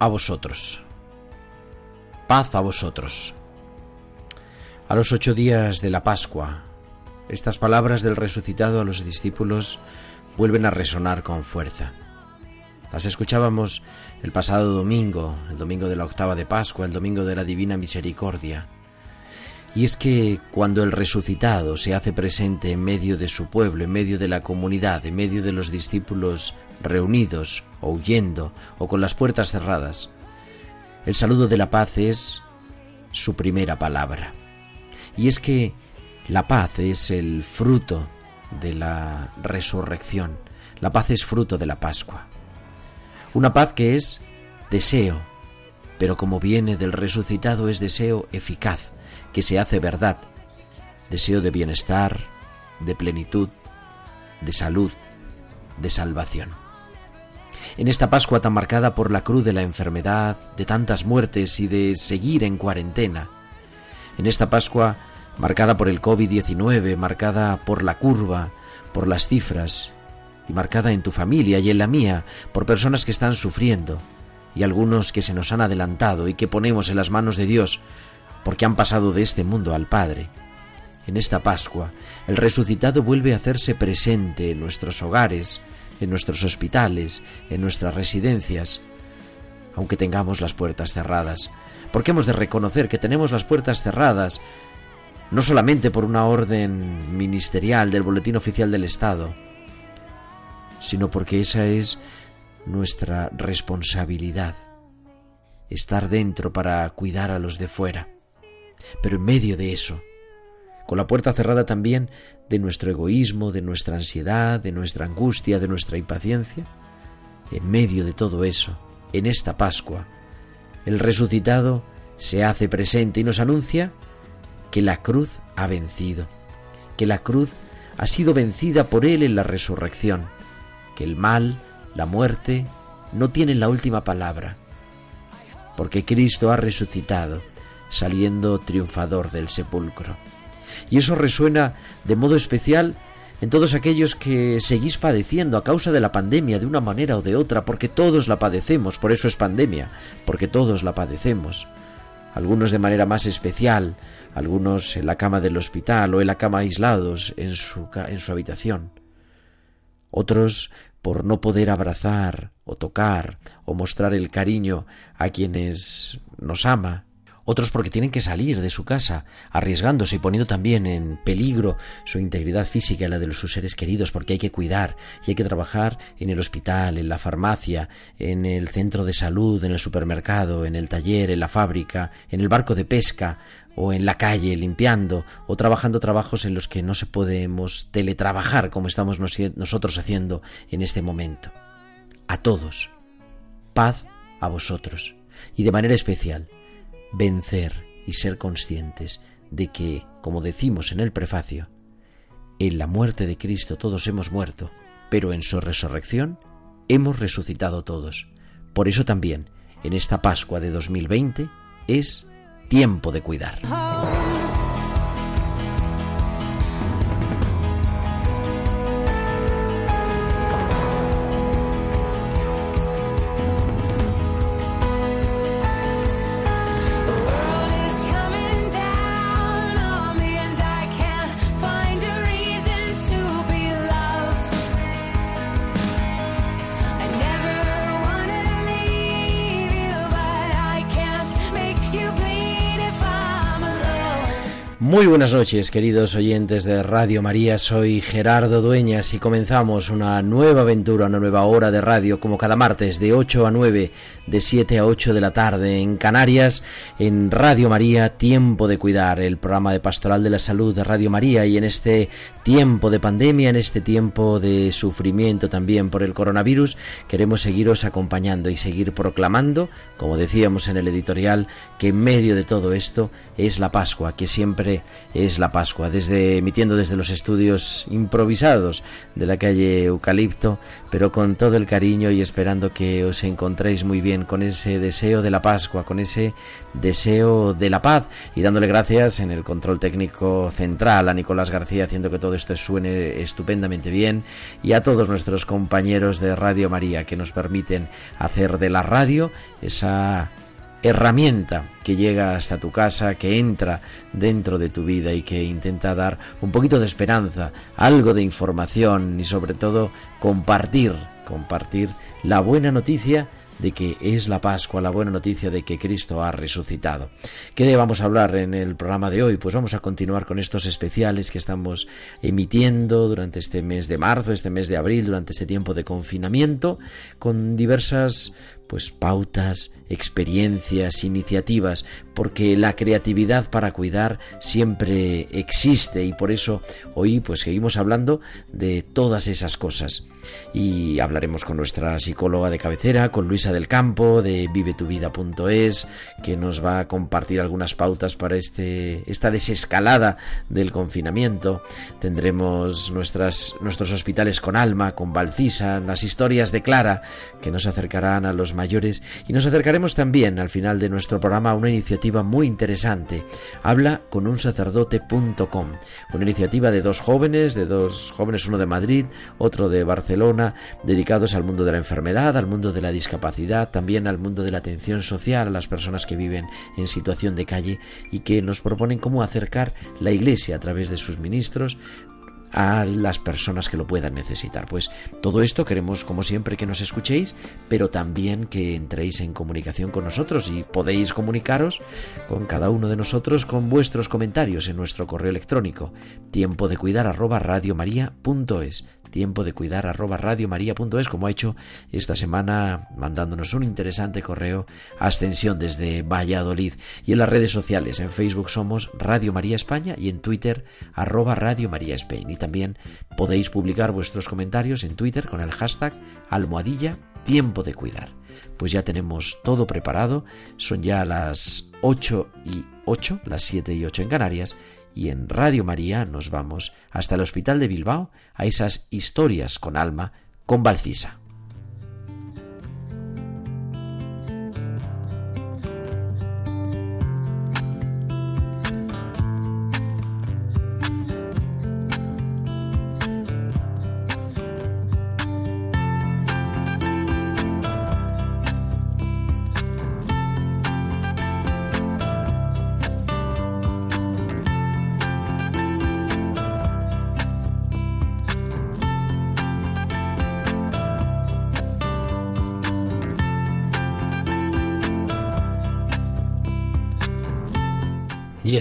A vosotros. Paz a vosotros. A los ocho días de la Pascua, estas palabras del resucitado a los discípulos vuelven a resonar con fuerza. Las escuchábamos el pasado domingo, el domingo de la octava de Pascua, el domingo de la Divina Misericordia. Y es que cuando el resucitado se hace presente en medio de su pueblo, en medio de la comunidad, en medio de los discípulos reunidos o huyendo o con las puertas cerradas, el saludo de la paz es su primera palabra. Y es que la paz es el fruto de la resurrección. La paz es fruto de la Pascua. Una paz que es deseo, pero como viene del resucitado es deseo eficaz, que se hace verdad. Deseo de bienestar, de plenitud, de salud, de salvación. En esta Pascua tan marcada por la cruz de la enfermedad, de tantas muertes y de seguir en cuarentena, en esta Pascua marcada por el COVID-19, marcada por la curva, por las cifras, y marcada en tu familia y en la mía por personas que están sufriendo, y algunos que se nos han adelantado y que ponemos en las manos de Dios, porque han pasado de este mundo al Padre. En esta Pascua, el resucitado vuelve a hacerse presente en nuestros hogares, en nuestros hospitales, en nuestras residencias, aunque tengamos las puertas cerradas, porque hemos de reconocer que tenemos las puertas cerradas no solamente por una orden ministerial del Boletín Oficial del Estado, sino porque esa es nuestra responsabilidad, estar dentro para cuidar a los de fuera. Pero en medio de eso, con la puerta cerrada también de nuestro egoísmo, de nuestra ansiedad, de nuestra angustia, de nuestra impaciencia, en medio de todo eso, en esta Pascua, el resucitado se hace presente y nos anuncia que la cruz ha vencido, que la cruz ha sido vencida por Él en la resurrección, que el mal, la muerte, no tienen la última palabra, porque Cristo ha resucitado, saliendo triunfador del sepulcro. Y eso resuena de modo especial en todos aquellos que seguís padeciendo a causa de la pandemia de una manera o de otra, porque todos la padecemos, por eso es pandemia, porque todos la padecemos. Algunos de manera más especial, algunos en la cama del hospital o en la cama aislados en su, en su habitación. Otros por no poder abrazar o tocar o mostrar el cariño a quienes nos ama otros porque tienen que salir de su casa, arriesgándose y poniendo también en peligro su integridad física y la de sus seres queridos, porque hay que cuidar y hay que trabajar en el hospital, en la farmacia, en el centro de salud, en el supermercado, en el taller, en la fábrica, en el barco de pesca o en la calle limpiando o trabajando trabajos en los que no se podemos teletrabajar como estamos nosotros haciendo en este momento. A todos, paz a vosotros y de manera especial vencer y ser conscientes de que, como decimos en el prefacio, en la muerte de Cristo todos hemos muerto, pero en su resurrección hemos resucitado todos. Por eso también, en esta Pascua de 2020, es tiempo de cuidar. Muy buenas noches, queridos oyentes de Radio María. Soy Gerardo Dueñas y comenzamos una nueva aventura, una nueva hora de radio, como cada martes, de 8 a 9, de 7 a 8 de la tarde en Canarias, en Radio María, Tiempo de Cuidar, el programa de Pastoral de la Salud de Radio María. Y en este tiempo de pandemia, en este tiempo de sufrimiento también por el coronavirus, queremos seguiros acompañando y seguir proclamando, como decíamos en el editorial, que en medio de todo esto es la Pascua, que siempre es la Pascua, desde emitiendo desde los estudios improvisados de la calle Eucalipto, pero con todo el cariño y esperando que os encontréis muy bien con ese deseo de la Pascua, con ese deseo de la paz y dándole gracias en el control técnico central a Nicolás García haciendo que todo esto suene estupendamente bien y a todos nuestros compañeros de Radio María que nos permiten hacer de la radio esa herramienta que llega hasta tu casa, que entra dentro de tu vida y que intenta dar un poquito de esperanza, algo de información y sobre todo compartir, compartir la buena noticia de que es la Pascua, la buena noticia de que Cristo ha resucitado. ¿Qué vamos a hablar en el programa de hoy? Pues vamos a continuar con estos especiales que estamos emitiendo durante este mes de marzo, este mes de abril, durante este tiempo de confinamiento, con diversas pues pautas, experiencias, iniciativas, porque la creatividad para cuidar siempre existe y por eso hoy pues seguimos hablando de todas esas cosas. Y hablaremos con nuestra psicóloga de cabecera, con Luisa del Campo de vivetuvida.es, que nos va a compartir algunas pautas para este esta desescalada del confinamiento. Tendremos nuestras nuestros hospitales con alma, con Valcisa, las historias de Clara que nos acercarán a los mayores y nos acercaremos también al final de nuestro programa a una iniciativa muy interesante. Habla con un sacerdote.com, una iniciativa de dos jóvenes, de dos jóvenes, uno de Madrid, otro de Barcelona, dedicados al mundo de la enfermedad, al mundo de la discapacidad, también al mundo de la atención social a las personas que viven en situación de calle y que nos proponen cómo acercar la Iglesia a través de sus ministros a las personas que lo puedan necesitar. Pues todo esto queremos, como siempre, que nos escuchéis, pero también que entréis en comunicación con nosotros y podéis comunicaros con cada uno de nosotros con vuestros comentarios en nuestro correo electrónico tiempo de cuidar arroba tiempo de cuidar arroba radiomaria.es como ha hecho esta semana mandándonos un interesante correo Ascensión desde Valladolid y en las redes sociales en Facebook somos Radio María España y en Twitter arroba Radio María Spain también podéis publicar vuestros comentarios en Twitter con el hashtag almohadilla tiempo de cuidar pues ya tenemos todo preparado son ya las 8 y 8 las 7 y 8 en Canarias y en Radio María nos vamos hasta el Hospital de Bilbao a esas historias con alma con Valcisa.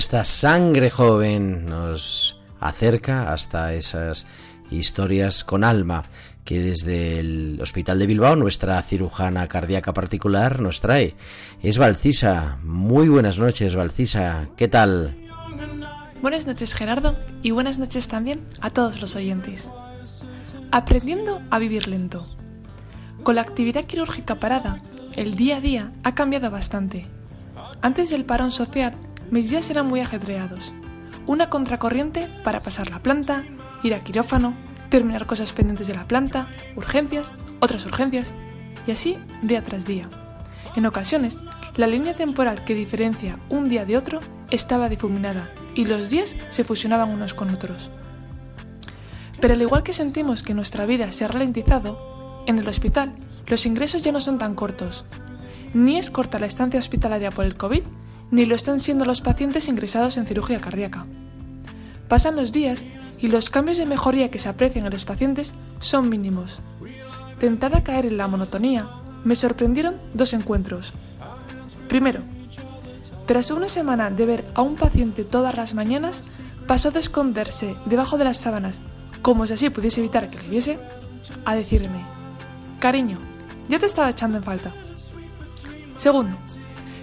Esta sangre joven nos acerca hasta esas historias con alma que desde el Hospital de Bilbao nuestra cirujana cardíaca particular nos trae. Es Valcisa. Muy buenas noches, Valcisa. ¿Qué tal? Buenas noches, Gerardo, y buenas noches también a todos los oyentes. Aprendiendo a vivir lento. Con la actividad quirúrgica parada, el día a día ha cambiado bastante. Antes del parón social, mis días eran muy ajetreados. Una contracorriente para pasar la planta, ir a quirófano, terminar cosas pendientes de la planta, urgencias, otras urgencias, y así día tras día. En ocasiones, la línea temporal que diferencia un día de otro estaba difuminada y los días se fusionaban unos con otros. Pero al igual que sentimos que nuestra vida se ha ralentizado, en el hospital los ingresos ya no son tan cortos. Ni es corta la estancia hospitalaria por el COVID, ni lo están siendo los pacientes ingresados en cirugía cardíaca. Pasan los días y los cambios de mejoría que se aprecian en los pacientes son mínimos. Tentada a caer en la monotonía, me sorprendieron dos encuentros. Primero, Tras una semana de ver a un paciente todas las mañanas, pasó de esconderse debajo de las sábanas, como si así pudiese evitar que le viese, a decirme, cariño, ya te estaba echando en falta. Segundo,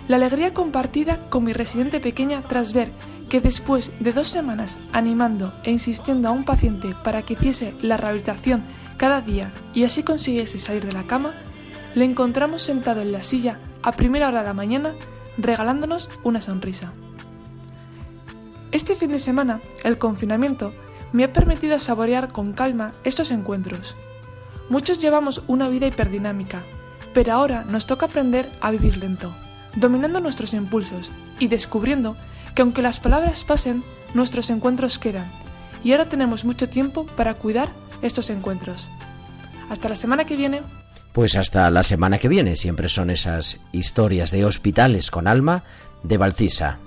la alegría compartida con mi residente pequeña tras ver que después de dos semanas animando e insistiendo a un paciente para que hiciese la rehabilitación cada día y así consiguiese salir de la cama, le encontramos sentado en la silla a primera hora de la mañana regalándonos una sonrisa. Este fin de semana, el confinamiento me ha permitido saborear con calma estos encuentros. Muchos llevamos una vida hiperdinámica, pero ahora nos toca aprender a vivir lento, dominando nuestros impulsos y descubriendo que aunque las palabras pasen, nuestros encuentros quedan, y ahora tenemos mucho tiempo para cuidar estos encuentros. Hasta la semana que viene. Pues hasta la semana que viene siempre son esas historias de hospitales con alma de Valcisa.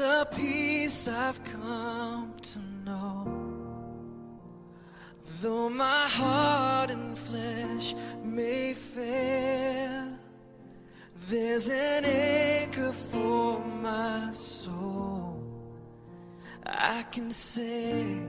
A peace I've come to know. Though my heart and flesh may fail, there's an anchor for my soul. I can say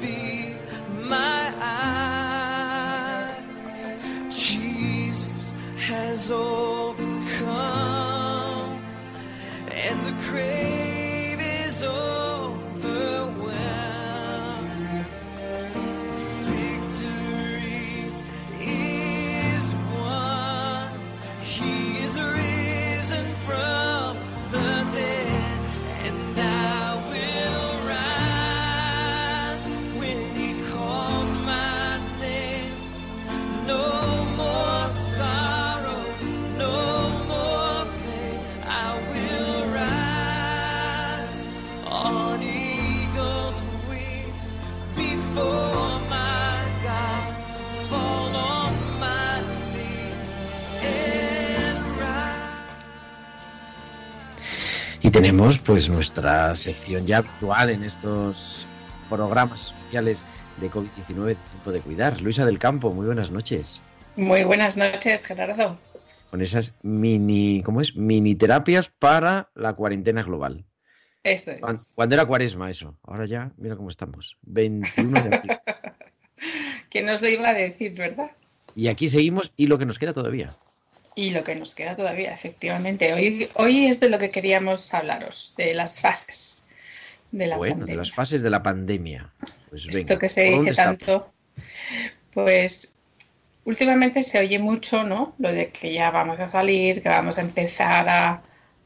be tenemos pues nuestra sección ya habitual en estos programas especiales de COVID-19 de tiempo de cuidar. Luisa del Campo, muy buenas noches. Muy buenas noches, Gerardo. Con esas mini, ¿cómo es? Mini terapias para la cuarentena global. Eso es. Cuan- Cuando era cuaresma eso. Ahora ya, mira cómo estamos. 21 de abril. ¿Quién nos lo iba a decir, verdad? Y aquí seguimos y lo que nos queda todavía. Y lo que nos queda todavía, efectivamente. Hoy, hoy es de lo que queríamos hablaros, de las fases de la bueno, de pandemia. las fases de la pandemia. Pues venga, Esto que se ¿por dónde dice tanto, Pues últimamente se oye mucho, ¿no? Lo de que ya vamos a salir, que vamos a empezar a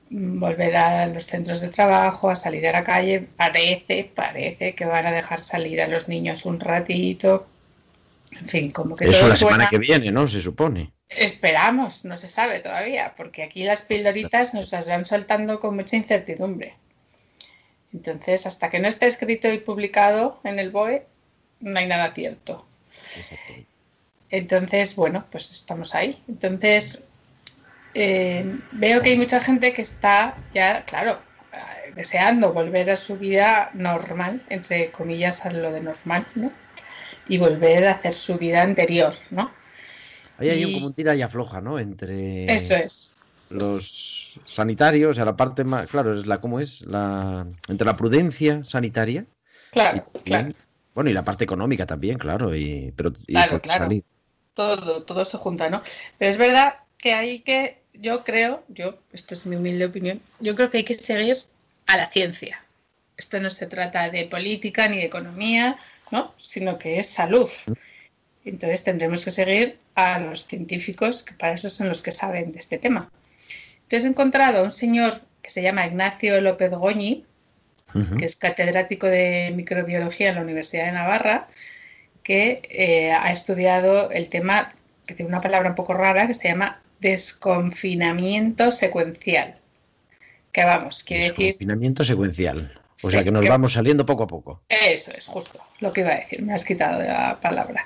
volver a los centros de trabajo, a salir a la calle. Parece, parece que van a dejar salir a los niños un ratito. En fin, como que Eso todo la semana que viene, ¿no? Se supone. Esperamos, no se sabe todavía, porque aquí las pildoritas nos las van soltando con mucha incertidumbre. Entonces, hasta que no esté escrito y publicado en el BOE, no hay nada cierto. Entonces, bueno, pues estamos ahí. Entonces, eh, veo que hay mucha gente que está ya, claro, eh, deseando volver a su vida normal, entre comillas, a lo de normal, ¿no? Y volver a hacer su vida anterior, ¿no? Ahí hay un, Y- como un tira y afloja, ¿no? Entre Eso es. los sanitarios, o sea, la parte más, claro, es la, ¿cómo es? La, entre la prudencia sanitaria Claro, y, claro. bueno, y la parte económica también, claro, y, pero, Claro, por claro. salir. todo, todo se junta, ¿no? Pero es verdad que hay que, yo creo, yo, esto es mi humilde opinión, yo creo que hay que seguir a la ciencia. Esto no se trata de política ni de economía, ¿no? Sino que es salud. Entonces tendremos que seguir a los científicos, que para eso son los que saben de este tema. Entonces he encontrado a un señor que se llama Ignacio López Goñi, que es catedrático de microbiología en la Universidad de Navarra, que eh, ha estudiado el tema, que tiene una palabra un poco rara, que se llama desconfinamiento secuencial. Que vamos, quiere decir, Confinamiento secuencial. O Sí, sea, que nos que- vamos saliendo poco a poco. eso es justo lo que iba a decir, me has quitado de la palabra.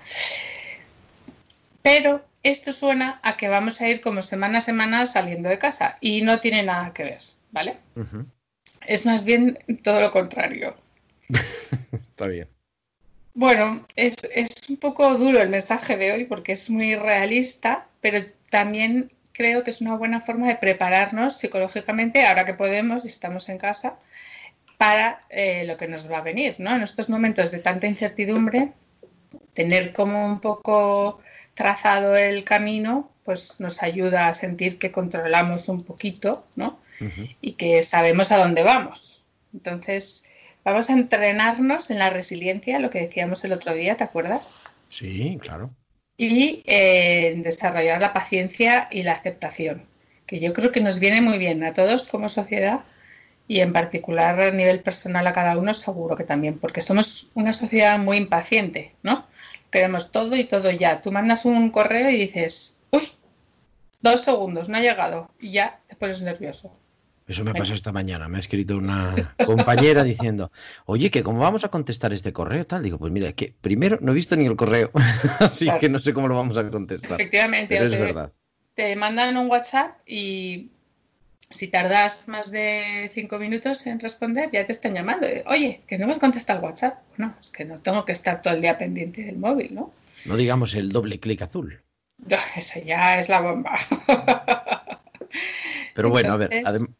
Pero esto suena a que vamos a ir como semana a semana saliendo de casa y no tiene nada que ver, ¿vale? Es más bien todo lo contrario. Está bien. Bueno, es, es un poco duro el mensaje de hoy porque es muy realista, pero también creo que es una buena forma de prepararnos psicológicamente, ahora que podemos y estamos en casa, para eh, lo que nos va a venir, ¿no? En estos momentos de tanta incertidumbre, tener como un poco trazado el camino, pues nos ayuda a sentir que controlamos un poquito, ¿no? Y que sabemos a dónde vamos. Entonces, vamos a entrenarnos en la resiliencia, lo que decíamos el otro día, ¿te acuerdas? Sí, claro. Y eh, en desarrollar la paciencia y la aceptación, que yo creo que nos viene muy bien a todos como sociedad y en particular a nivel personal a cada uno seguro que también, porque somos una sociedad muy impaciente, ¿no? Queremos todo y todo ya. Tú mandas un correo y dices, uy, dos segundos, no ha llegado, y ya te pones nervioso. Eso me pasado esta mañana. Me ha escrito una compañera diciendo, oye, que cómo vamos a contestar este correo, tal. Digo, pues mira, que primero no he visto ni el correo, así Claro. que no sé cómo lo vamos a contestar. Efectivamente, Pero es te, verdad. te mandan un WhatsApp y si tardas más de cinco minutos en responder, ya te están llamando. Oye, que no me has contestado el WhatsApp. No, es que no tengo que estar todo el día pendiente del móvil, ¿no? No digamos el doble clic azul. Ya, Esa ya es la bomba. Pero bueno, a ver, adem-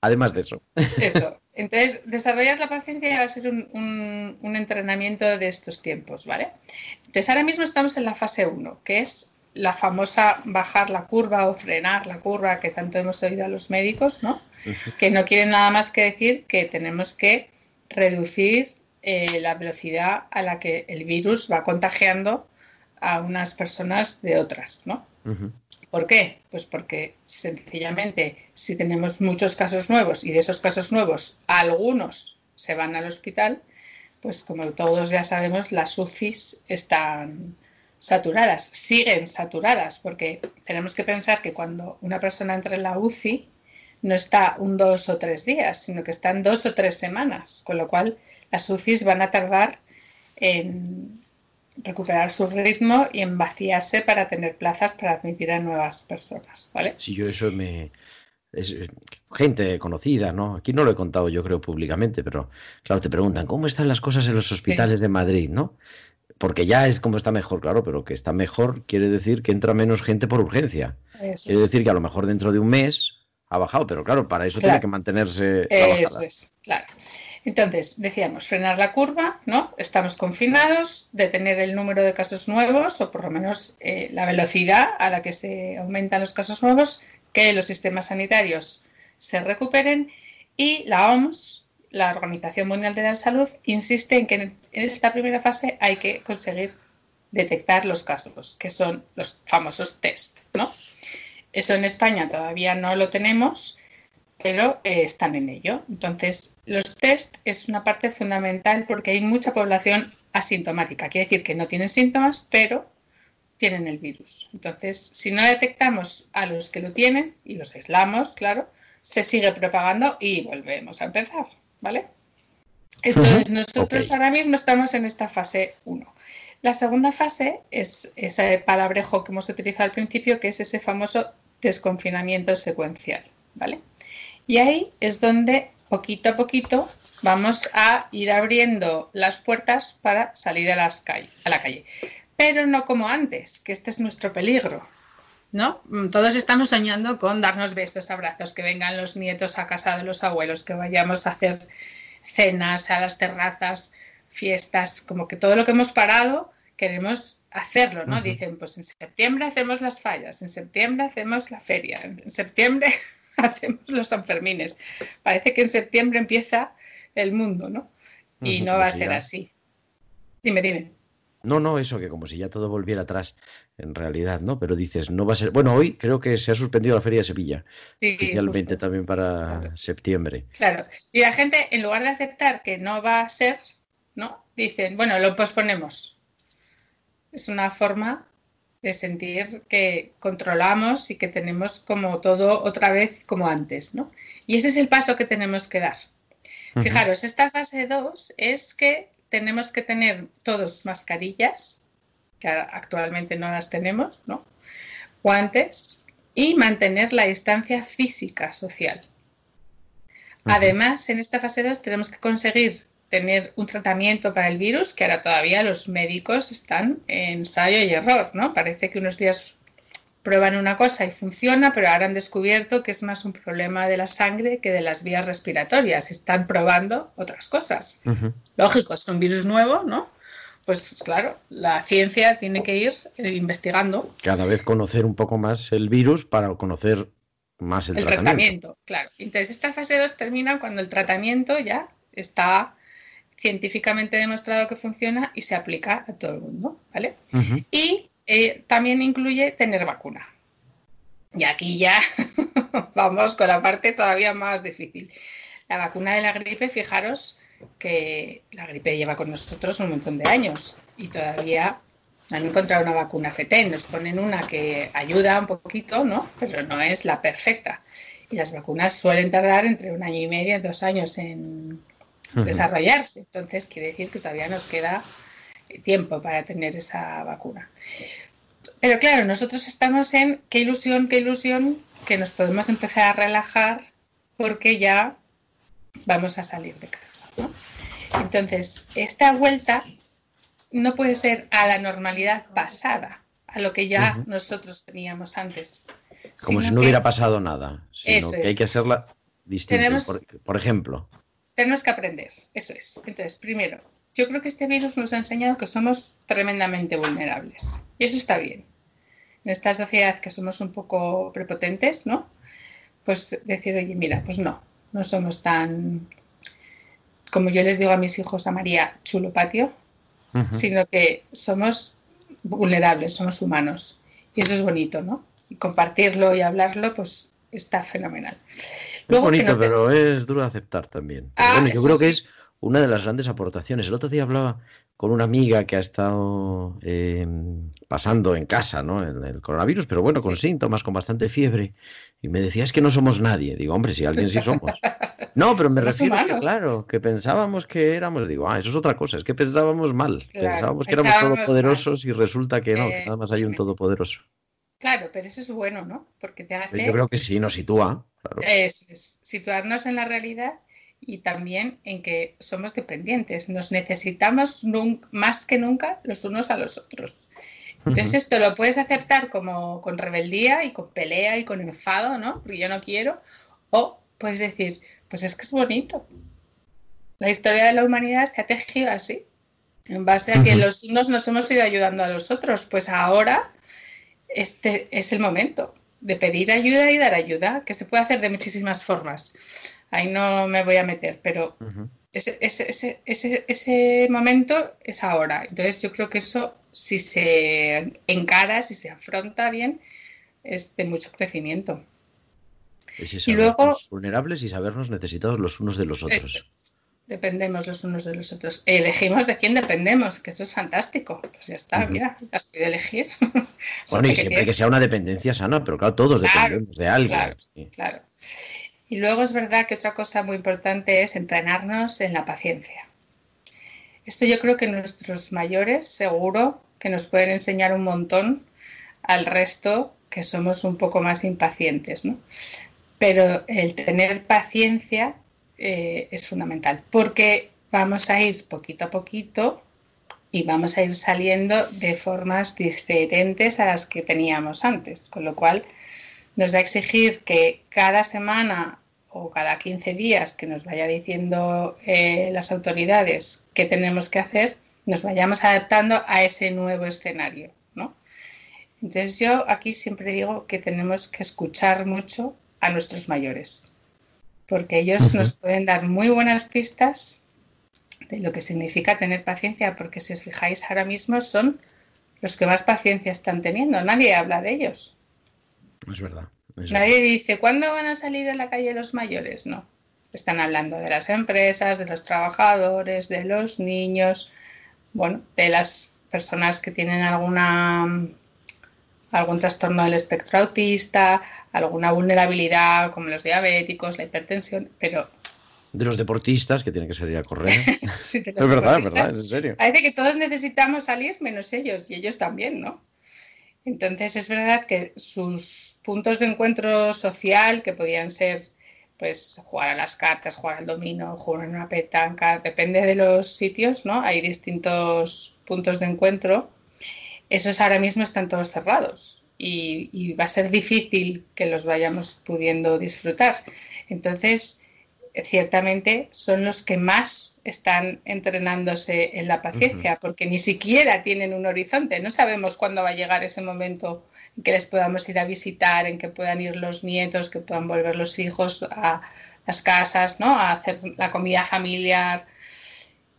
además de eso. Eso. Entonces, desarrollar la paciencia va a ser un, un- un entrenamiento de estos tiempos, ¿vale? Entonces, ahora mismo estamos en la fase 1, que es la famosa bajar la curva o frenar la curva que tanto hemos oído a los médicos, ¿no? Que no quieren nada más que decir que tenemos que reducir eh, la velocidad a la que el virus va contagiando a unas personas de otras, ¿no? ¿Por qué? Pues porque sencillamente si tenemos muchos casos nuevos y de esos casos nuevos algunos se van al hospital, pues como todos ya sabemos, las UCIs están saturadas, siguen saturadas, porque tenemos que pensar que cuando una persona entra en la UCI no está un dos o tres días, sino que están dos o tres semanas, con lo cual las UCIs van a tardar en recuperar su ritmo y en vaciarse para tener plazas para admitir a nuevas personas, ¿vale? Si yo eso me... Es eh, gente conocida, ¿no? Aquí no lo he contado yo creo públicamente, pero claro, te preguntan, ¿cómo están las cosas en los hospitales de Madrid, ¿no? Porque ya es como está mejor, claro, pero que está mejor quiere decir que entra menos gente por urgencia. Eso Quiere es. decir que a lo mejor dentro de un mes ha bajado, pero claro, para eso Claro. tiene que mantenerse Eso es, claro. Entonces, decíamos, frenar la curva, ¿no? Estamos confinados, detener el número de casos nuevos o por lo menos eh, la velocidad a la que se aumentan los casos nuevos, que los sistemas sanitarios se recuperen y la OMS, la Organización Mundial de la Salud, insiste en que en esta primera fase hay que conseguir detectar los casos, que son los famosos test, ¿no? Eso en España todavía no lo tenemos, pero eh, están en ello. Entonces, los test es una parte fundamental porque hay mucha población asintomática, quiere decir que no tienen síntomas, pero tienen el virus. Entonces, si no detectamos a los que lo tienen y los aislamos, claro, se sigue propagando y volvemos a empezar, ¿vale? Entonces, nosotros ahora mismo estamos en esta fase 1. La segunda fase es ese palabrejo que hemos utilizado al principio, que es ese famoso desconfinamiento secuencial, ¿vale? Y ahí es donde poquito a poquito vamos a ir abriendo las puertas para salir a, las calle, a la calle. Pero no como antes, que este es nuestro peligro, ¿no? Mm, Todos estamos soñando con darnos besos, abrazos, que vengan los nietos a casa de los abuelos, que vayamos a hacer cenas a las terrazas, fiestas, como que todo lo que hemos parado queremos hacerlo, ¿no? Dicen, pues en septiembre hacemos las fallas, en septiembre hacemos la feria, en septiembre hacemos los Sanfermines. Parece que en septiembre empieza el mundo, ¿no? Y no va a si ser ya- así. Dime, dime. No, no, eso, que como si ya todo volviera atrás, en realidad, ¿no? Pero dices, no va a ser. Bueno, hoy creo que se ha suspendido la Feria de Sevilla, Sí, oficialmente justo. también para Claro. septiembre. Claro. Y la gente, en lugar de aceptar que no va a ser, ¿no? Dicen, bueno, lo posponemos. Es una forma de sentir que controlamos y que tenemos como todo otra vez como antes, ¿no? Y ese es el paso que tenemos que dar. Fijaros, esta fase 2 es que tenemos que tener todos mascarillas, que actualmente no las tenemos, ¿no? Guantes y mantener la distancia física social. Además, en esta fase 2 tenemos que conseguir tener un tratamiento para el virus, que ahora todavía los médicos están en ensayo y error, ¿no? Parece que unos días prueban una cosa y funciona, pero ahora han descubierto que es más un problema de la sangre que de las vías respiratorias. Están probando otras cosas. Ujú. Lógico, es un virus nuevo, ¿no? Pues claro, la ciencia tiene que ir eh, investigando Cada vez conocer un poco más el virus para conocer más el, el tratamiento. tratamiento, claro. Entonces, esta fase 2 termina cuando el tratamiento ya está científicamente demostrado que funciona y se aplica a todo el mundo, ¿vale? Y eh, también incluye tener vacuna. Y aquí ya vamos con la parte todavía más difícil. La vacuna de la gripe, fijaros que la gripe lleva con nosotros un montón de años y todavía no han encontrado una vacuna FETEN. Nos ponen una que ayuda un poquito, ¿no? Pero no es la perfecta. Y las vacunas suelen tardar entre un año y medio y dos años en desarrollarse. Entonces, quiere decir que todavía nos queda eh, tiempo para tener esa vacuna. Pero claro, nosotros estamos en qué ilusión, qué ilusión, que nos podemos empezar a relajar porque ya vamos a salir de casa. ¿No? Entonces, esta vuelta no puede ser a la normalidad pasada, a lo que ya nosotros teníamos antes. Como sino si no que hubiera pasado nada, sino Eso que hay que hacerla distinta. Tenemos- Por, por ejemplo, Tenemos que aprender, eso es. Entonces, primero, yo creo que este virus nos ha enseñado que somos tremendamente vulnerables. Y eso está bien. En esta sociedad que somos un poco prepotentes, ¿no? Pues decir, oye, mira, pues no, no somos tan, como yo les digo a mis hijos, a María, chulo patio, sino que somos vulnerables, somos humanos. Y eso es bonito, ¿no? Y compartirlo y hablarlo, pues está fenomenal. es Luego bonito, no te- pero es duro aceptar también. Ah, bueno, yo creo que es una de las grandes aportaciones. El otro día hablaba con una amiga que ha estado eh, pasando en casa, ¿no? El, el coronavirus, pero bueno, con Sí. síntomas, con bastante fiebre. Y me decía, es que no somos nadie. Digo, hombre, si alguien sí somos. No, pero me Somos refiero que, humanos. claro, que pensábamos que éramos, digo, ah, eso es otra cosa, es que pensábamos mal. Claro, pensábamos que éramos pensábamos todopoderosos y resulta que no, que nada más hay un todopoderoso. Claro, pero eso es bueno, ¿no? Porque te hace Yo creo que sí, nos sitúa, claro. eso es, situarnos en la realidad y también en que somos dependientes. Nos necesitamos más que nunca los unos a los otros. Entonces esto lo puedes aceptar como con rebeldía y con pelea y con enfado, ¿no? Porque yo no quiero. O puedes decir, pues es que es bonito. La historia de la humanidad se ha tejido así. En base a que los unos nos hemos ido ayudando a los otros. Pues ahora este es el momento de pedir ayuda y dar ayuda, que se puede hacer de muchísimas formas. Ahí no me voy a meter, pero Ujú. ese, ese, ese, ese, ese momento es ahora. Entonces yo creo que eso, si se encara, si se afronta bien, es de mucho crecimiento. Es Y luego- sabernos vulnerables y sabernos necesitados los unos de los otros. Dependemos los unos de los otros. Elegimos de quién dependemos, que eso es fantástico. Pues ya está, Ujú. mira, ya estoy de elegir. Bueno, y que siempre que sea una dependencia sana, pero claro, todos Claro, dependemos de alguien. claro. sí. Claro. Y luego es verdad que otra cosa muy importante es entrenarnos en la paciencia. Esto yo creo que nuestros mayores seguro que nos pueden enseñar un montón al resto que somos un poco más impacientes, ¿no? Pero el tener paciencia eh, es fundamental porque vamos a ir poquito a poquito y vamos a ir saliendo de formas diferentes a las que teníamos antes, con lo cual nos va a exigir que cada semana o cada 15 días que nos vaya diciendo eh, las autoridades qué tenemos que hacer, nos vayamos adaptando a ese nuevo escenario, ¿no? Entonces yo aquí siempre digo que tenemos que escuchar mucho a nuestros mayores, porque ellos nos pueden dar muy buenas pistas de lo que significa tener paciencia, porque si os fijáis ahora mismo son los que más paciencia están teniendo, nadie habla de ellos. Es verdad. Nadie dice, ¿cuándo van a salir a la calle los mayores? No. Están hablando de las empresas, de los trabajadores, de los niños, bueno, de las personas que tienen alguna algún trastorno del espectro autista, alguna vulnerabilidad como los diabéticos, la hipertensión, pero De los deportistas que tienen que salir a correr. sí, de los es verdad, es verdad, es en serio. Parece que todos necesitamos salir menos ellos y ellos también, ¿no? Entonces es verdad que sus puntos de encuentro social, que podían ser pues jugar a las cartas, jugar al dominó, jugar en una petanca, depende de los sitios, ¿no? Hay distintos puntos de encuentro. Esos ahora mismo están todos cerrados y va a ser difícil que los vayamos pudiendo disfrutar. Entonces, ciertamente son los que más están entrenándose en la paciencia, porque ni siquiera tienen un horizonte. No sabemos cuándo va a llegar ese momento en que les podamos ir a visitar, en que puedan ir los nietos, que puedan volver los hijos a las casas, ¿no? A hacer la comida familiar.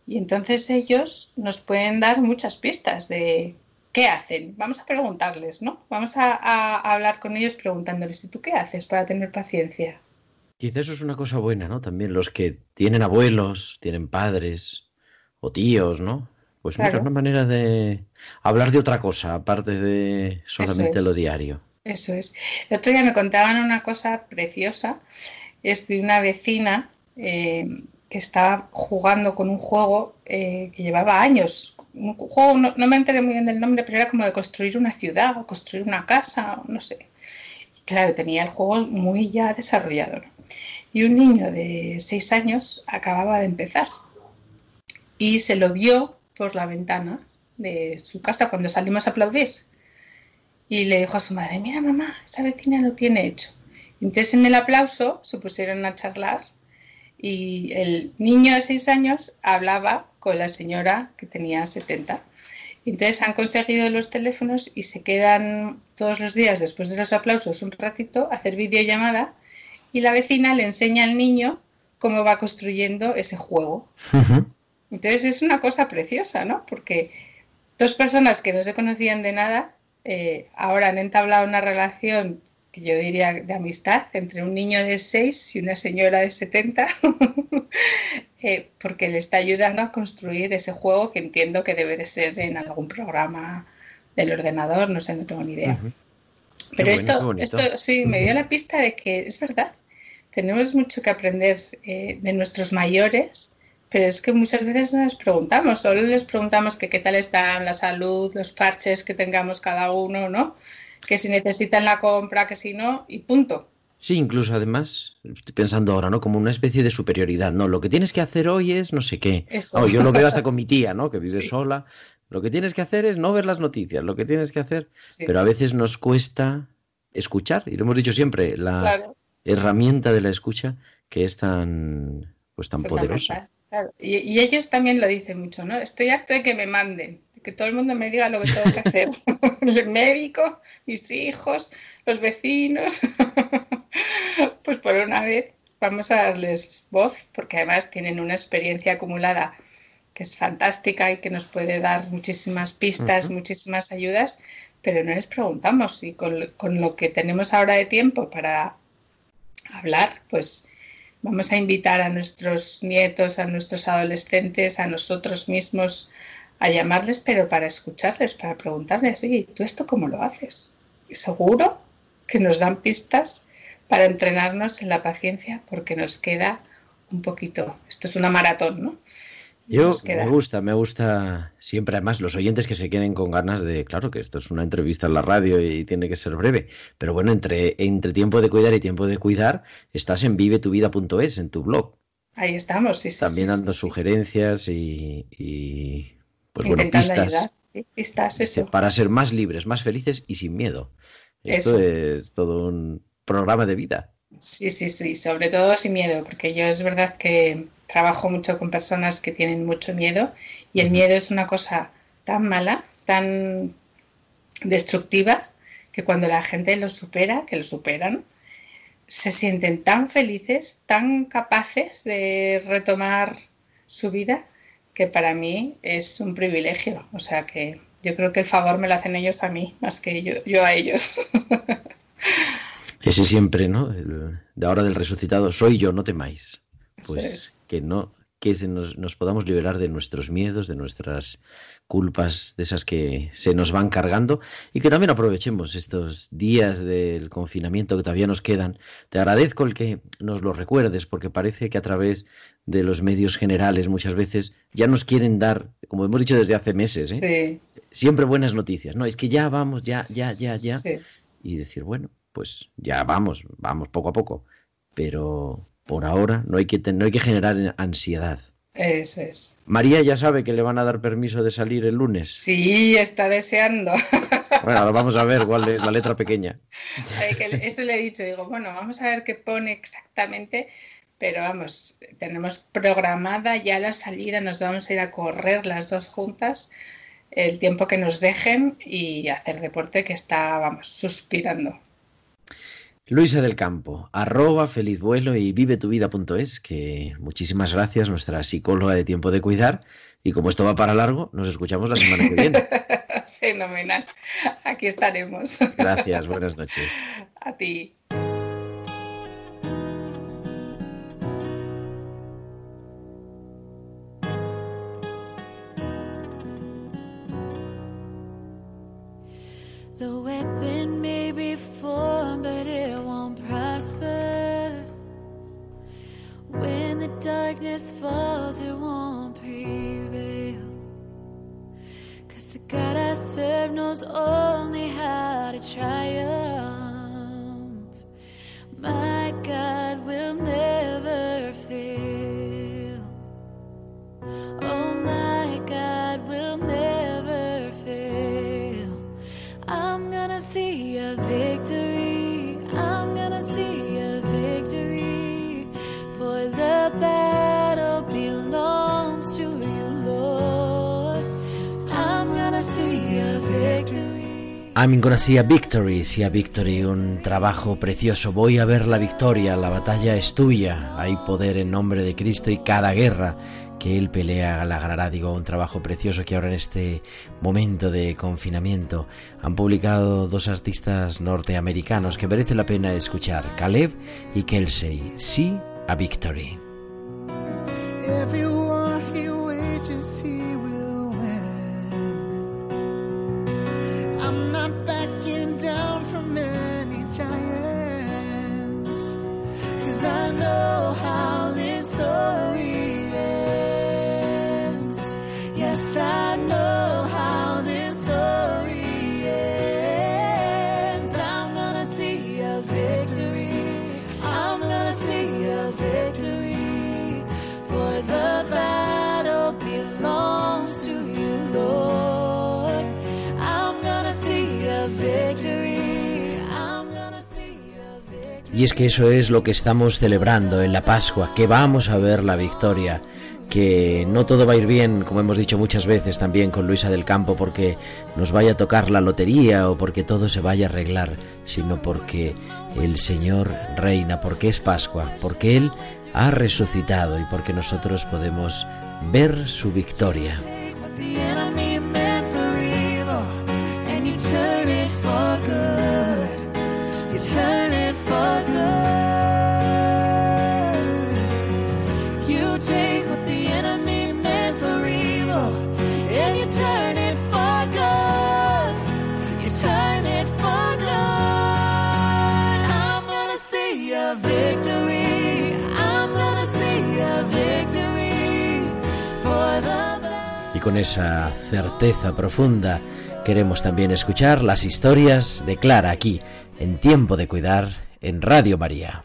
Y entonces ellos nos pueden dar muchas pistas de qué hacen. Vamos a preguntarles, ¿no? Vamos a, a- a hablar con ellos preguntándoles, ¿y tú qué haces para tener paciencia? Quizá eso es una cosa buena, ¿no? También los que tienen abuelos, tienen padres o tíos, ¿no? Pues mira, Claro. una manera de hablar de otra cosa, aparte de solamente es. lo diario. Eso es. El otro día me contaban una cosa preciosa. Es de una vecina eh, que estaba jugando con un juego eh, que llevaba años. Un juego, no, no me enteré muy bien del nombre, pero era como de construir una ciudad o construir una casa, no sé. Claro, tenía el juego muy ya desarrollado. ¿no? Y un niño de seis años acababa de empezar y se lo vio por la ventana de su casa cuando salimos a aplaudir y le dijo a su madre, mira mamá, esa vecina lo tiene hecho. Entonces en el aplauso se pusieron a charlar y el niño de seis años hablaba con la señora que tenía 70. Entonces han conseguido los teléfonos y se quedan todos los días después de los aplausos un ratito a hacer videollamada y la vecina le enseña al niño cómo va construyendo ese juego. Entonces es una cosa preciosa, ¿no? Porque dos personas que no se conocían de nada eh, ahora han entablado una relación que yo diría de amistad entre un niño de 6 y una señora de 70, eh, porque le está ayudando a construir ese juego que entiendo que debe de ser en algún programa del ordenador, no sé, no tengo ni idea. Pero bueno, esto, esto sí me dio la pista de que es verdad, tenemos mucho que aprender eh, de nuestros mayores, pero es que muchas veces no les preguntamos, solo les preguntamos que qué tal está la salud, los parches que tengamos cada uno, ¿no? Que si necesitan la compra, que si no, y punto. Sí, incluso además, estoy pensando ahora, ¿no? Como una especie de superioridad. No, lo que tienes que hacer hoy es no sé qué. Eso. Oh, yo lo veo hasta con mi tía, ¿no? Que vive Sí. sola. Lo que tienes que hacer es no ver las noticias, lo que tienes que hacer. Sí, Pero a veces nos cuesta escuchar, y lo hemos dicho siempre, la claro, herramienta de la escucha que es tan, pues tan poderosa. claro. Y, y ellos también lo dicen mucho, ¿no? Estoy harto de que me manden, de que todo el mundo me diga lo que tengo que hacer. El médico, mis hijos, los vecinos. Pues por una vez vamos a darles voz, porque además tienen una experiencia acumulada que es fantástica y que nos puede dar muchísimas pistas, muchísimas ayudas, pero no les preguntamos y con, con lo que tenemos ahora de tiempo para hablar, pues vamos a invitar a nuestros nietos, a nuestros adolescentes, a nosotros mismos a llamarles, pero para escucharles, para preguntarles, ¿y tú esto cómo lo haces? Seguro que nos dan pistas para entrenarnos en la paciencia, porque nos queda un poquito. Esto es una maratón, ¿no? Yo me gusta, me gusta siempre, además, los oyentes que se queden con ganas de, claro que esto es una entrevista en la radio y tiene que ser breve, pero bueno, entre, entre tiempo de cuidar y tiempo de cuidar, estás en vivetuvida.es, en tu blog, Ahí estamos, sí, sí. también sí, dando sí, sugerencias y, y, pues bueno, pistas ayudar. sí, Pistas, eso. para ser más libres, más felices y sin miedo. Esto Eso. es todo un programa de vida. Sí, sí, sí, sobre todo sin miedo, porque yo es verdad que trabajo mucho con personas que tienen mucho miedo y el miedo es una cosa tan mala, tan destructiva, que cuando la gente lo supera, que lo superan, se sienten tan felices, tan capaces de retomar su vida, que para mí es un privilegio. O sea que yo creo que el favor me lo hacen ellos a mí, más que yo, yo a ellos. Ese siempre, ¿no? El- de ahora del resucitado, soy yo, no temáis. Pues es. que no, que se nos, nos podamos liberar de nuestros miedos, de nuestras culpas, de esas que se nos van cargando y que también aprovechemos estos días del confinamiento que todavía nos quedan. Te agradezco el que nos lo recuerdes porque parece que a través de los medios generales muchas veces ya nos quieren dar, como hemos dicho desde hace meses, ¿eh? Sí, siempre buenas noticias. No, es que ya vamos, ya, ya, ya, ya sí. y decir, bueno, pues ya vamos, vamos poco a poco, pero por ahora no hay que, no hay que generar ansiedad. Eso es. María ya sabe que le van a dar permiso de salir el lunes. Sí, está deseando. Bueno, ahora vamos a ver cuál es la letra pequeña. Eso le he dicho, digo, bueno, vamos a ver qué pone exactamente, pero vamos, tenemos programada ya la salida, nos vamos a ir a correr las dos juntas el tiempo que nos dejen y hacer deporte que está, vamos, suspirando. Luisa del Campo, arroba feliz vuelo y vivetuvida.es, que muchísimas gracias, nuestra psicóloga de tiempo de cuidar. Y como esto va para largo, nos escuchamos la semana que viene. Fenomenal. Aquí estaremos. Gracias, buenas noches. A ti. The weapon darkness falls, it won't prevail. Cause the God I serve knows only how to triumph. I'm gonna a victory, see a victory, un trabajo precioso. Voy a ver la victoria, la batalla es tuya. Hay poder en nombre de Cristo y cada guerra que Él pelea la ganará. Digo, un trabajo precioso que ahora en este momento de confinamiento han publicado dos artistas norteamericanos que merece la pena escuchar, Caleb y Kelsey. See a victory. Y es que eso es lo que estamos celebrando en la Pascua, que vamos a ver la victoria, que no todo va a ir bien, como hemos dicho muchas veces también con Luisa del Campo, porque nos vaya a tocar la lotería o porque todo se vaya a arreglar, sino porque el Señor reina, porque es Pascua, porque Él ha resucitado y porque nosotros podemos ver su victoria. Con esa certeza profunda queremos también escuchar las historias de Clara aquí, en Tiempo de Cuidar, en Radio María.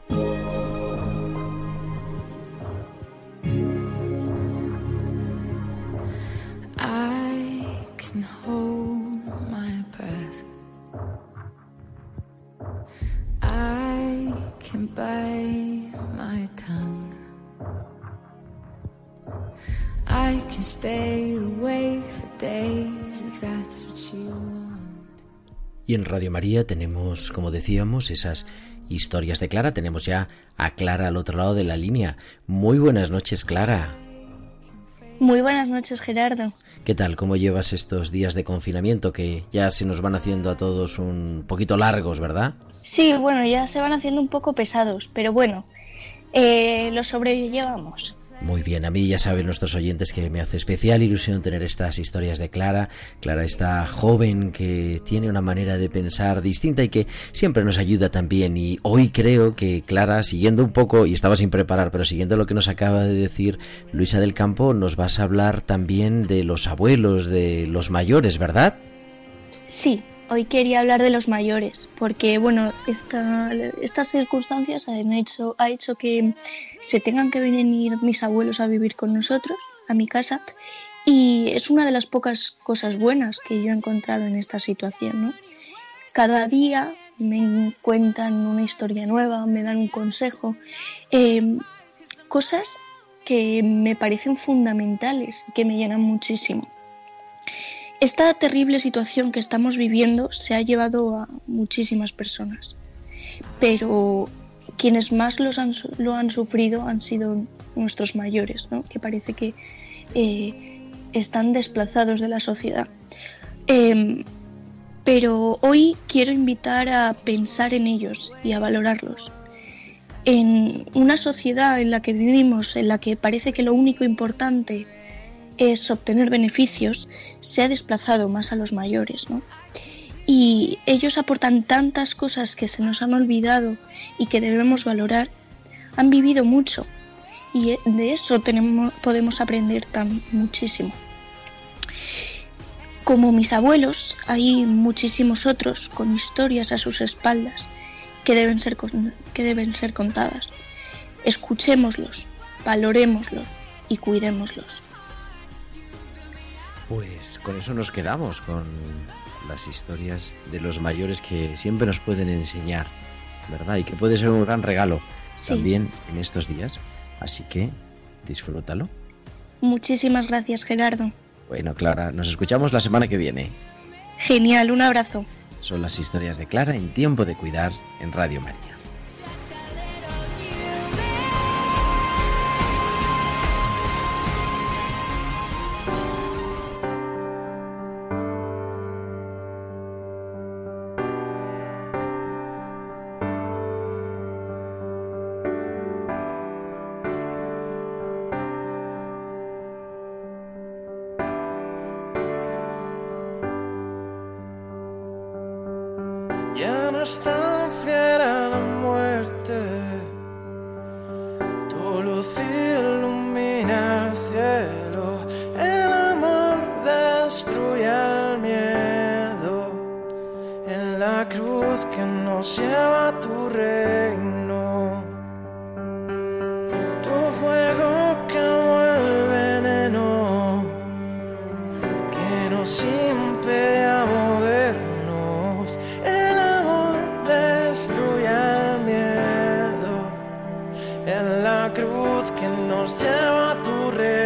I can stay awake for days if that's what you want. Y en Radio María tenemos, como decíamos, esas historias de Clara. Tenemos ya a Clara al otro lado de la línea. Muy buenas noches, Clara. Muy buenas noches, Gerardo. ¿Qué tal? ¿Cómo llevas estos días de confinamiento que ya se nos van haciendo a todos un poquito largos, verdad? Sí, bueno, ya se van haciendo un poco pesados, pero bueno, eh, lo sobrellevamos. Muy bien, a mí ya saben nuestros oyentes que me hace especial ilusión tener estas historias de Clara. Clara, esta joven que tiene una manera de pensar distinta y que siempre nos ayuda también. Y hoy creo que Clara, siguiendo un poco, y estaba sin preparar, pero siguiendo lo que nos acaba de decir Luisa del Campo, nos vas a hablar también de los abuelos, de los mayores, ¿verdad? Sí, hoy quería hablar de los mayores, porque bueno, esta- estas circunstancias han hecho, ha hecho que se tengan que venir mis abuelos a vivir con nosotros, a mi casa, y es una de las pocas cosas buenas que yo he encontrado en esta situación, ¿no? Cada día me cuentan una historia nueva, me dan un consejo, eh, cosas que me parecen fundamentales que me llenan muchísimo. Esta terrible situación que estamos viviendo se ha llevado a muchísimas personas, pero quienes más han lo han sufrido han sido nuestros mayores, ¿no? que parece que eh, están desplazados de la sociedad. Em, pero hoy quiero invitar a pensar en ellos y a valorarlos. En una sociedad en la que vivimos, en la que parece que lo único importante es obtener beneficios, se ha desplazado más a los mayores, ¿no? Y ellos aportan tantas cosas que se nos han olvidado y que debemos valorar. Han vivido mucho y de eso tenemos, podemos aprender tan muchísimo. Como mis abuelos, hay muchísimos otros con historias a sus espaldas que deben ser, que deben ser contadas. Escuchémoslos, valorémoslos y cuidémoslos. Pues con eso nos quedamos, con las historias de los mayores que siempre nos pueden enseñar, ¿verdad? Y que puede ser un gran regalo Sí. también en estos días. Así que disfrútalo. Muchísimas gracias, Gerardo. Bueno, Clara, nos escuchamos la semana que viene. Genial, un abrazo. Son las historias de Clara en tiempo de cuidar en Radio María. cruz que nos lleva a tu rey.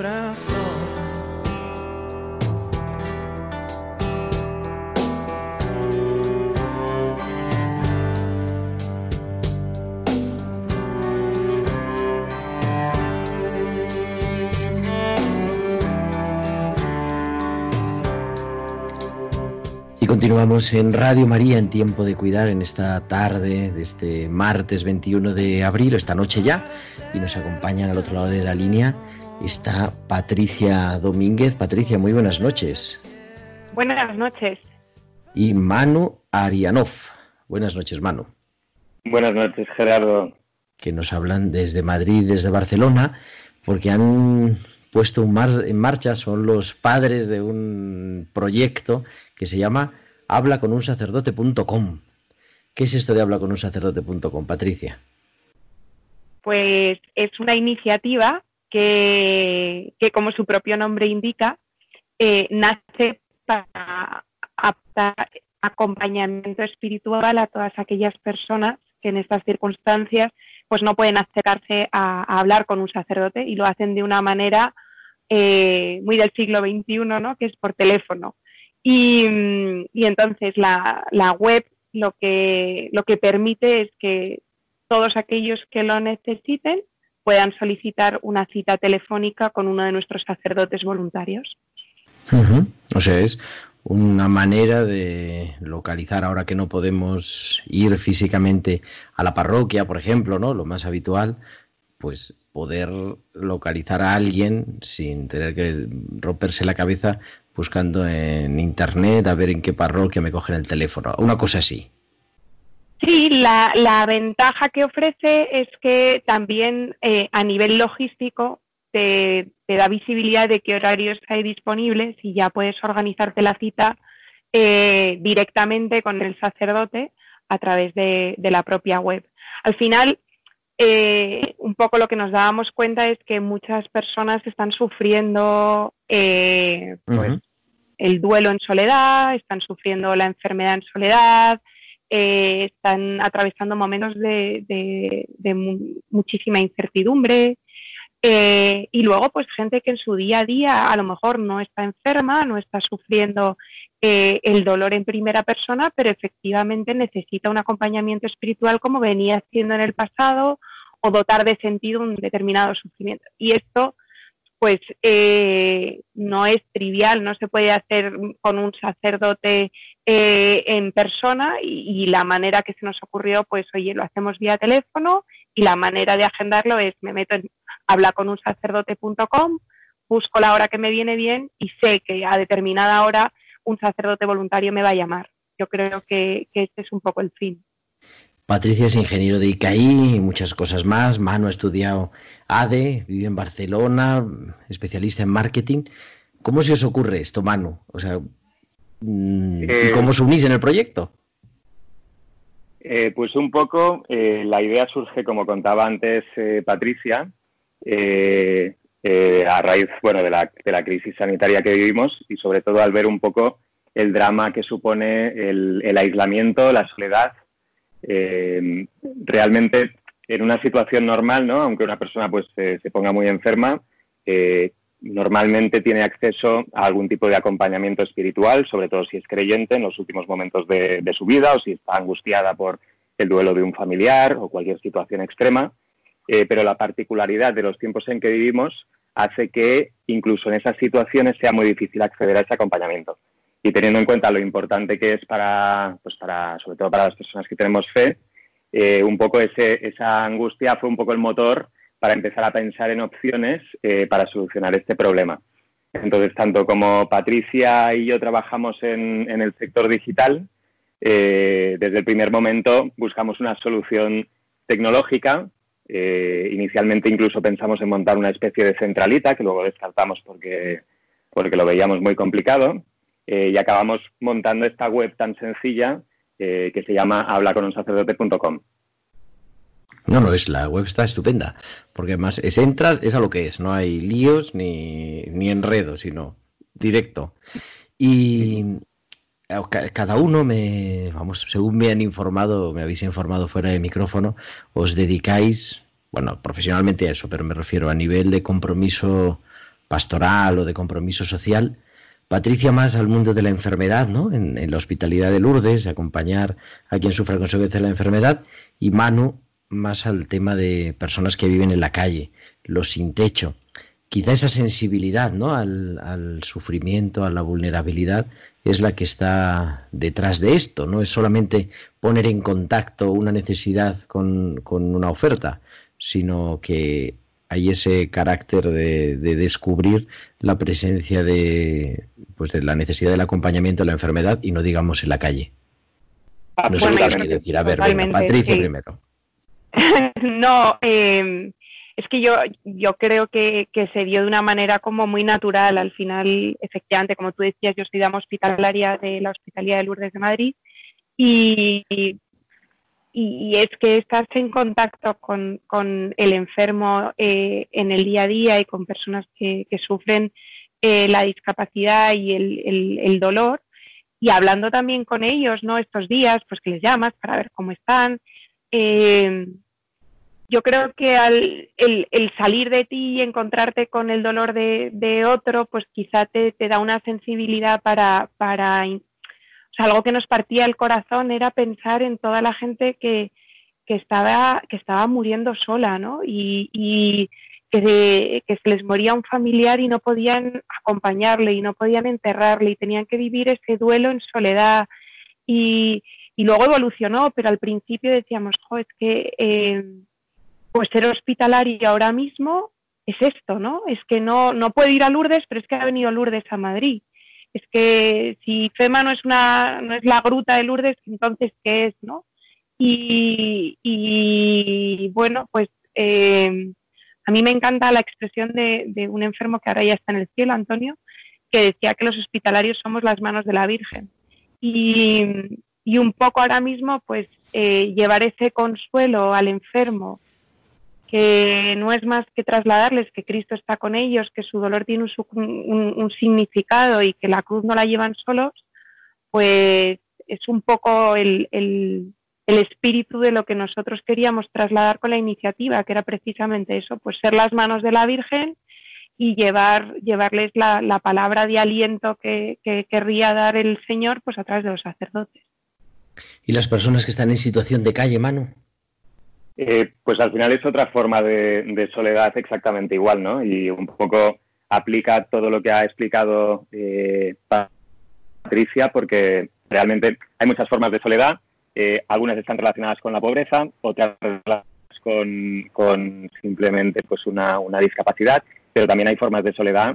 Corazón. Continuamos en Radio María en tiempo de cuidar en esta tarde de este martes 21 de abril, esta noche ya, y nos acompañan al otro lado de la línea está Patricia Domínguez. Patricia, muy buenas noches. Buenas noches. Y Manu Arianov. Buenas noches, Manu. Buenas noches, Gerardo. Que nos hablan desde Madrid, desde Barcelona, porque han puesto un mar en marcha, son los padres de un proyecto que se llama hablaconunsacerdote.com. ¿Qué es esto de hablaconunsacerdote.com, Patricia? Pues es una iniciativa que, que como su propio nombre indica, eh, nace para dar acompañamiento espiritual a todas aquellas personas que en estas circunstancias pues no pueden acercarse a, hablar con un sacerdote y lo hacen de una manera eh, muy del siglo XXI, ¿no? que es por teléfono. Y, y entonces la, la, web lo que, lo que permite es que todos aquellos que lo necesiten puedan solicitar una cita telefónica con uno de nuestros sacerdotes voluntarios. O sea, es una manera de localizar ahora que no podemos ir físicamente a la parroquia, por ejemplo, ¿no? Lo más habitual, pues poder localizar a alguien sin tener que romperse la cabeza buscando en internet a ver en qué parroquia me cogen el teléfono, una cosa así. Sí, la, la ventaja que ofrece es que también eh, a nivel logístico te, te, da visibilidad de qué horarios hay disponibles y ya puedes organizarte la cita eh, directamente con el sacerdote a través de, de la propia web. Al final, eh, un poco lo que nos dábamos cuenta es que muchas personas están sufriendo eh, pues, uh -huh. el duelo en soledad, están sufriendo la enfermedad en soledad, eh, están atravesando momentos de, muchísima incertidumbre. Eh, y luego, pues gente que en su día a día a lo mejor no está enferma, no está sufriendo eh, el dolor en primera persona, pero efectivamente necesita un acompañamiento espiritual como venía haciendo en el pasado o dotar de sentido un determinado sufrimiento. Y esto, pues, eh, no es trivial, no se puede hacer con un sacerdote eh, en persona y, la manera que se nos ocurrió, pues, oye, lo hacemos vía teléfono y la manera de agendarlo es, me meto en hablaconunsacerdote.com, busco la hora que me viene bien y sé que a determinada hora un sacerdote voluntario me va a llamar. Yo creo que, que este es un poco el fin. Patricia es ingeniero de ICAI y muchas cosas más. Manu ha estudiado ADE, vive en Barcelona, especialista en marketing. ¿Cómo se os ocurre esto, Manu? O sea, eh, ¿y cómo os unís en el proyecto? Eh, pues un poco, eh, la idea surge, como contaba antes eh, Patricia, eh, a raíz bueno, de la, de, la, crisis sanitaria que vivimos y sobre todo al ver un poco el drama que supone el, el aislamiento, la soledad. Eh, realmente en una situación normal, ¿no? aunque una persona pues, se, ponga muy enferma, eh, normalmente tiene acceso a algún tipo de acompañamiento espiritual, sobre todo si es creyente en los últimos momentos de, de su vida o si está angustiada por el duelo de un familiar o cualquier situación extrema eh, pero la particularidad de los tiempos en que vivimos hace que incluso en esas situaciones sea muy difícil acceder a ese acompañamiento. Y teniendo en cuenta lo importante que es para, pues para sobre todo para las personas que tenemos fe, eh, un poco esa angustia fue un poco el motor para empezar a pensar en opciones eh, para solucionar este problema. Entonces, tanto como Patricia y yo trabajamos en, el sector digital, eh, desde el primer momento buscamos una solución tecnológica inicialmente incluso pensamos en montar una especie de centralita, que luego descartamos porque, porque lo veíamos muy complicado, eh, y acabamos montando esta web tan sencilla eh, que se llama hablaconunsacerdote.com. No, no, es la web está estupenda, porque además es entras, es a lo que es, no hay líos ni, ni enredos, sino directo. Y cada uno me, vamos, según me han informado, me habéis informado fuera de micrófono, os dedicáis bueno, profesionalmente a eso, pero me refiero a nivel de compromiso pastoral o de compromiso social, Patricia más al mundo de la enfermedad, ¿no? En, la hospitalidad de Lourdes, acompañar a quien sufre consecuencias de la enfermedad, y Manu más al tema de personas que viven en la calle, los sin techo. Quizá esa sensibilidad ¿no? al, sufrimiento, a la vulnerabilidad, es la que está detrás de esto. No es solamente poner en contacto una necesidad con, una oferta, sino que hay ese carácter de, descubrir la presencia de, pues de la necesidad del acompañamiento de la enfermedad y no digamos en la calle. No sé qué decir. A ver, Patricia primero. no, eh, es que yo, yo creo que, se dio de una manera como muy natural. Al final, efectivamente, como tú decías, yo soy dama hospitalaria de la Hospitalidad de Lourdes de Madrid y, y, es que estás en contacto con, el enfermo eh, en el día a día y con personas que, sufren eh, la discapacidad y el, dolor y hablando también con ellos, ¿no? Estos días, pues que les llamas para ver cómo están. Eh, yo creo que al, el, salir de ti y encontrarte con el dolor de, otro, pues quizá te, da una sensibilidad para, para, o sea, algo que nos partía el corazón era pensar en toda la gente que, que estaba, que estaba muriendo sola, ¿no? Y, y que, que, se les moría un familiar y no podían acompañarle y no podían enterrarle y tenían que vivir ese duelo en soledad. Y, y luego evolucionó, pero al principio decíamos, jo, es que... Eh, pues ser hospitalario ahora mismo es esto, ¿no? Es que no, no puede ir a Lourdes, pero es que ha venido Lourdes a Madrid. Es que si FEMA no es una, no es la gruta de Lourdes, entonces ¿qué es, no? Y, bueno, pues eh, a mí me encanta la expresión de, un enfermo que ahora ya está en el cielo, Antonio, que decía que los hospitalarios somos las manos de la Virgen. Y, un poco ahora mismo, pues eh, llevar ese consuelo al enfermo que no es más que trasladarles que Cristo está con ellos, que su dolor tiene un, significado y que la cruz no la llevan solos, pues es un poco el, espíritu de lo que nosotros queríamos trasladar con la iniciativa, que era precisamente eso, pues ser las manos de la Virgen y llevar, llevarles la, palabra de aliento que, que, querría dar el Señor pues a través de los sacerdotes. ¿Y las personas que están en situación de calle, mano? Eh, pues al final es otra forma de, soledad exactamente igual, ¿no? Y un poco aplica todo lo que ha explicado eh, Patricia, porque realmente hay muchas formas de soledad. Eh, algunas están relacionadas con la pobreza, otras con, con simplemente pues una, discapacidad, pero también hay formas de soledad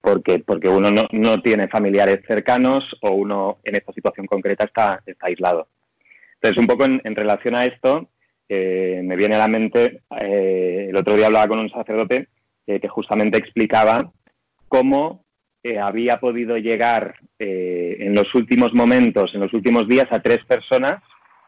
porque, porque uno no, no, tiene familiares cercanos o uno en esta situación concreta está, está aislado. Entonces, un poco en, relación a esto, eh, me viene a la mente, eh, el otro día hablaba con un sacerdote eh, que justamente explicaba cómo había podido llegar en los últimos momentos, en los últimos días, a tres personas,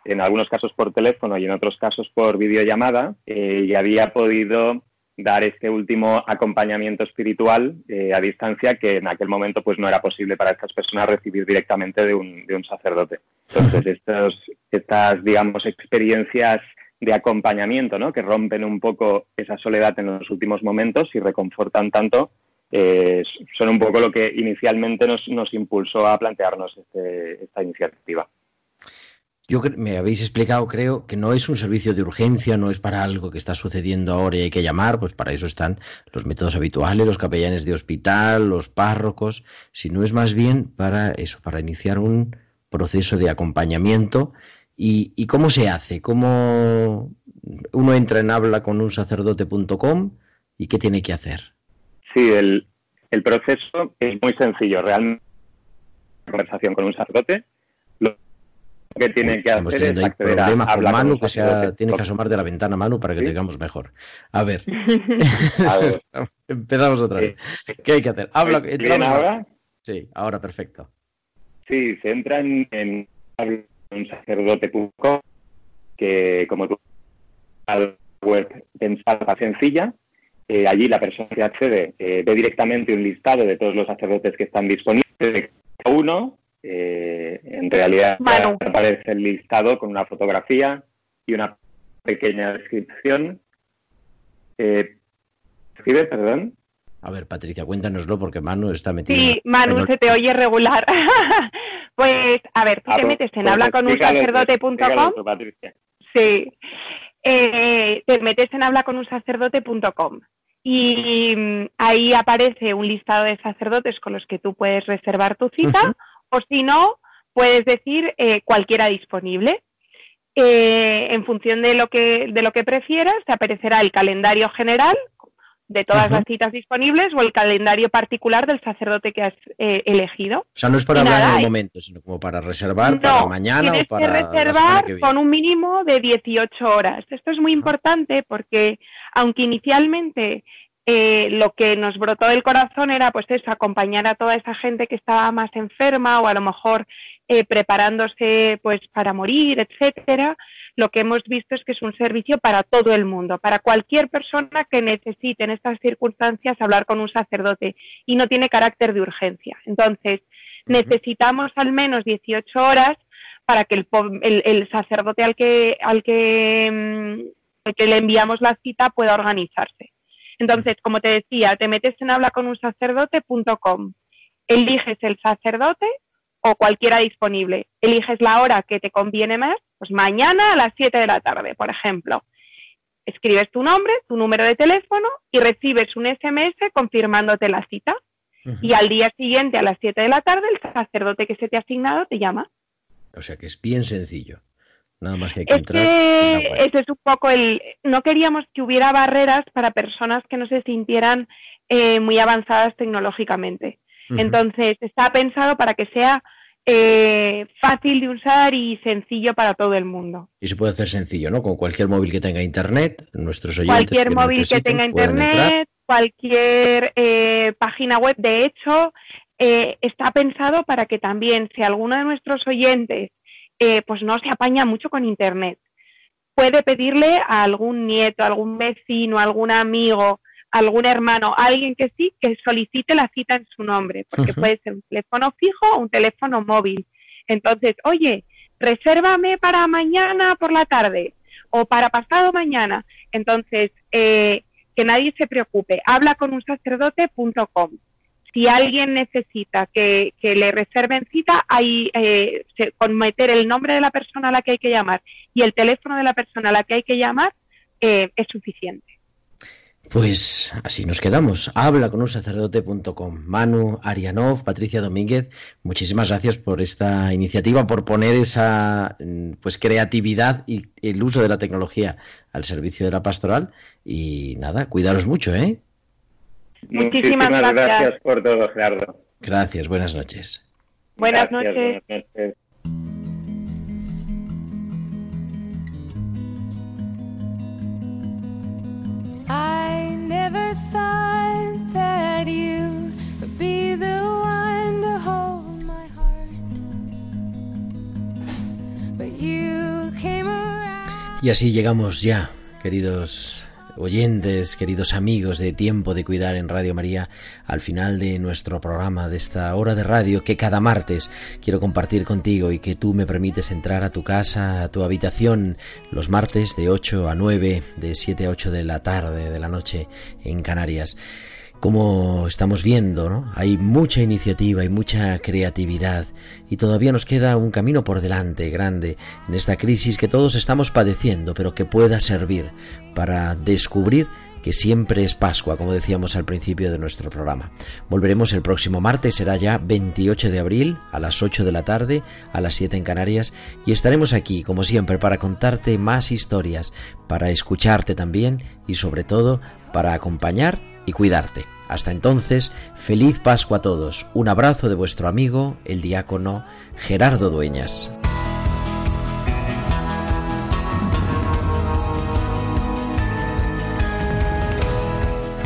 en algunos casos por teléfono y en otros casos por videollamada, y había podido dar este último acompañamiento espiritual a distancia que en aquel momento pues no era posible para estas personas recibir directamente de un, de un sacerdote. Entonces, estos, estas, digamos, experiencias de acompañamiento, ¿no? Que rompen un poco esa soledad en los últimos momentos y reconfortan tanto, eh, son un poco lo que inicialmente nos, nos impulsó a plantearnos este, esta iniciativa. Yo me habéis explicado, creo, que no es un servicio de urgencia, no es para algo que está sucediendo ahora y hay que llamar, pues para eso están los métodos habituales, los capellanes de hospital, los párrocos, sino es más bien para eso, para iniciar un, proceso de acompañamiento. ¿Y, cómo se hace? ¿Cómo uno entra en habla con un sacerdote.com y qué tiene que hacer? Sí, el, proceso es muy sencillo. Realmente, conversación con un sacerdote, que tiene que hacer es acceder a con Manu, que sea, tiene que asomar de la ventana Manu para que tengamos mejor. A ver. Empezamos otra vez. ¿Qué hay que hacer? Habla, ¿Bien ahora? Sí, ahora perfecto. Sí, se entra en, en un sacerdote.com que como tú la web pensada sencilla, eh, allí la persona que accede eh, ve directamente un listado de todos los sacerdotes que están disponibles de cada uno. Eh, en realidad aparece el listado con una fotografía y una pequeña descripción. Eh, ¿Escribe, perdón? A ver, Patricia, cuéntanoslo porque Manu está metido. Sí, Manu, se te oye regular. pues, a ver, tú Ah, te pues- metes en pues hablaconunsacerdote.com. explícalo tú, Patricia. Sí. Eh, te metes en hablaconunsacerdote.com y mm, ahí aparece un listado de sacerdotes con los que tú puedes reservar tu cita o si no, puedes decir eh, cualquiera disponible. Eh, en función de lo que de lo que prefieras, te aparecerá el calendario general de todas las citas disponibles o el calendario particular del sacerdote que has eh, elegido. O sea, no es para hablar en el momento, sino como para reservar para mañana o para que reservar que con un mínimo de 18 horas. Esto es muy importante porque aunque inicialmente eh, lo que nos brotó del corazón era pues eso, acompañar a toda esa gente que estaba más enferma o a lo mejor eh, preparándose pues para morir, etcétera, lo que hemos visto es que es un servicio para todo el mundo, para cualquier persona que necesite en estas circunstancias hablar con un sacerdote y no tiene carácter de urgencia. Entonces, necesitamos al menos 18 horas para que el, el- el sacerdote al que, al, que, mm, al que le enviamos la cita pueda organizarse. Entonces, como te decía, te metes en hablaconunsacerdote.com, eliges el sacerdote o cualquiera disponible, eliges la hora que te conviene más, pues mañana a las 7 de la tarde, por ejemplo. Escribes tu nombre, tu número de teléfono y recibes un SMS confirmándote la cita. Y al día siguiente, a las 7 de la tarde, el sacerdote que se te ha asignado te llama. O sea, que es bien sencillo. Nada más que hay que Es entrar. que ese es un poco el... No queríamos que hubiera barreras para personas que no se sintieran eh, muy avanzadas tecnológicamente. Entonces, está pensado para que sea eh, fácil de usar y sencillo para todo el mundo. Y se puede hacer sencillo, ¿no? Con cualquier móvil que tenga internet, nuestros oyentes. Cualquier que móvil que tenga entrar. internet, cualquier eh, página web. De hecho, eh, está pensado para que también, si alguno de nuestros oyentes eh, pues no se apaña mucho con internet, puede pedirle a algún nieto, algún vecino, algún amigo, algún hermano, alguien que sí, que solicite la cita en su nombre, porque puede ser un teléfono fijo o un teléfono móvil. Entonces, oye, resérvame para mañana por la tarde o para pasado mañana. Entonces, eh, que nadie se preocupe, habla con un sacerdote.com. Si alguien necesita que, le reserven cita, ahí eh, con meter el nombre de la persona a la que hay que llamar y el teléfono de la persona a la que hay que llamar eh, es suficiente. Pues así nos quedamos. Habla con un sacerdote.com. Manu Arianov, Patricia Domínguez, muchísimas gracias por esta iniciativa, por poner esa mm, pues creatividad y el uso de la tecnología al servicio de la pastoral. Y nada, cuidaros mucho, ¿eh? Muchísimas gracias. gracias por todo, Gerardo. Gracias, buenas noches. Buenas Gracias, noches. buenas noches. I never thought that you would be the one to hold my heart. But you came around. Y así llegamos ya, queridos oyentes, queridos amigos de Tiempo de Cuidar en Radio María, al final de nuestro programa, de esta hora de radio que cada martes quiero compartir contigo y que tú me permites entrar a tu casa, a tu habitación, los martes de 8 a 9, de 7 a 8 de la tarde, de la noche en Canarias como estamos viendo. Hay mucha iniciativa y mucha creatividad y todavía nos queda un camino por delante grande en esta crisis que todos estamos padeciendo, pero que pueda servir para descubrir que siempre es Pascua, como decíamos al principio de nuestro programa. Volveremos el próximo martes, será ya 28 de abril, a las 8 de la tarde, a las 7 en Canarias, y estaremos aquí, como siempre, para contarte más historias, para escucharte también y sobre todo para acompañar y cuidarte. Hasta entonces, feliz Pascua a todos. Un abrazo de vuestro amigo, el diácono Gerardo Dueñas.